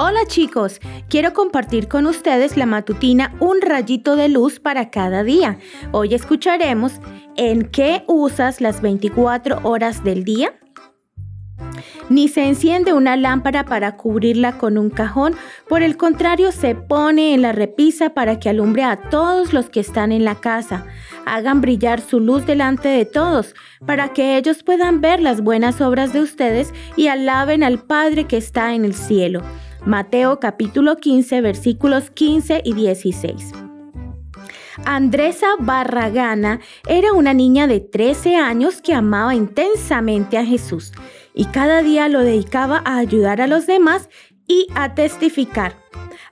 Hola chicos, quiero compartir con ustedes la matutina Un rayito de luz para cada día. Hoy escucharemos ¿En qué usas las 24 horas del día? Ni se enciende una lámpara para cubrirla con un cajón, por el contrario se pone en la repisa para que alumbre a todos los que están en la casa. Hagan brillar su luz delante de todos, para que ellos puedan ver las buenas obras de ustedes y alaben al Padre que está en el cielo. Mateo capítulo 15 versículos 15 y 16. Andresa Barragana era una niña de 13 años que amaba intensamente a Jesús y cada día lo dedicaba a ayudar a los demás y a testificar.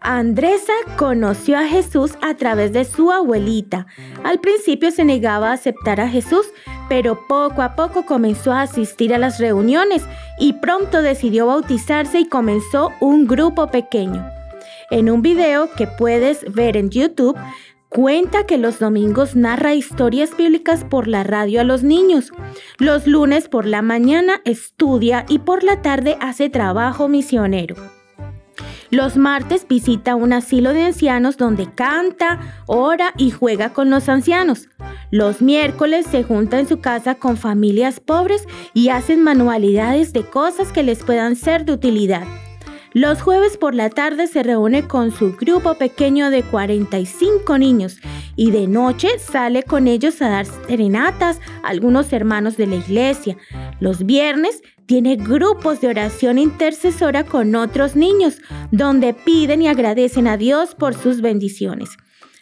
Andresa conoció a Jesús a través de su abuelita. Al principio se negaba a aceptar a Jesús, pero poco a poco comenzó a asistir a las reuniones y pronto decidió bautizarse y comenzó un grupo pequeño. En un video que puedes ver en YouTube, Cuenta que los domingos narra historias bíblicas por la radio a los niños. Los lunes por la mañana estudia y por la tarde hace trabajo misionero. Los martes visita un asilo de ancianos donde canta, ora y juega con los ancianos. Los miércoles se junta en su casa con familias pobres y hacen manualidades de cosas que les puedan ser de utilidad. Los jueves por la tarde se reúne con su grupo pequeño de 45 niños y de noche sale con ellos a dar serenatas a algunos hermanos de la iglesia. Los viernes tiene grupos de oración intercesora con otros niños, donde piden y agradecen a Dios por sus bendiciones.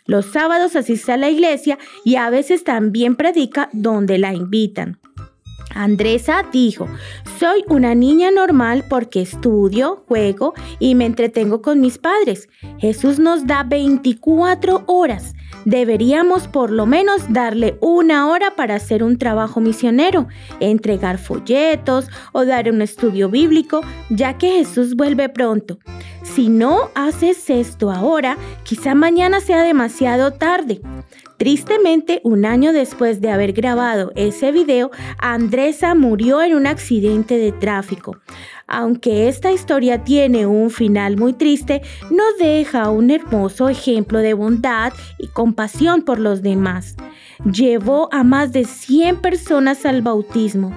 Los sábados asiste a la iglesia y a veces también predica donde la invitan. Andresa dijo, soy una niña normal porque estudio, juego y me entretengo con mis padres. Jesús nos da 24 horas. Deberíamos por lo menos darle una hora para hacer un trabajo misionero, entregar folletos o dar un estudio bíblico, ya que Jesús vuelve pronto. Si no haces esto ahora, quizá mañana sea demasiado tarde. Tristemente, un año después de haber grabado ese video, Andresa murió en un accidente de tráfico. Aunque esta historia tiene un final muy triste, no deja un hermoso ejemplo de bondad y compasión por los demás. Llevó a más de 100 personas al bautismo.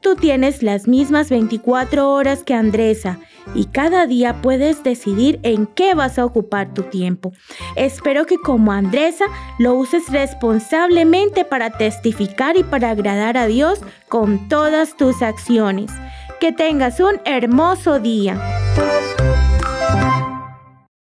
Tú tienes las mismas 24 horas que Andresa y cada día puedes decidir en qué vas a ocupar tu tiempo. Espero que como Andresa lo uses responsablemente para testificar y para agradar a Dios con todas tus acciones. Que tengas un hermoso día.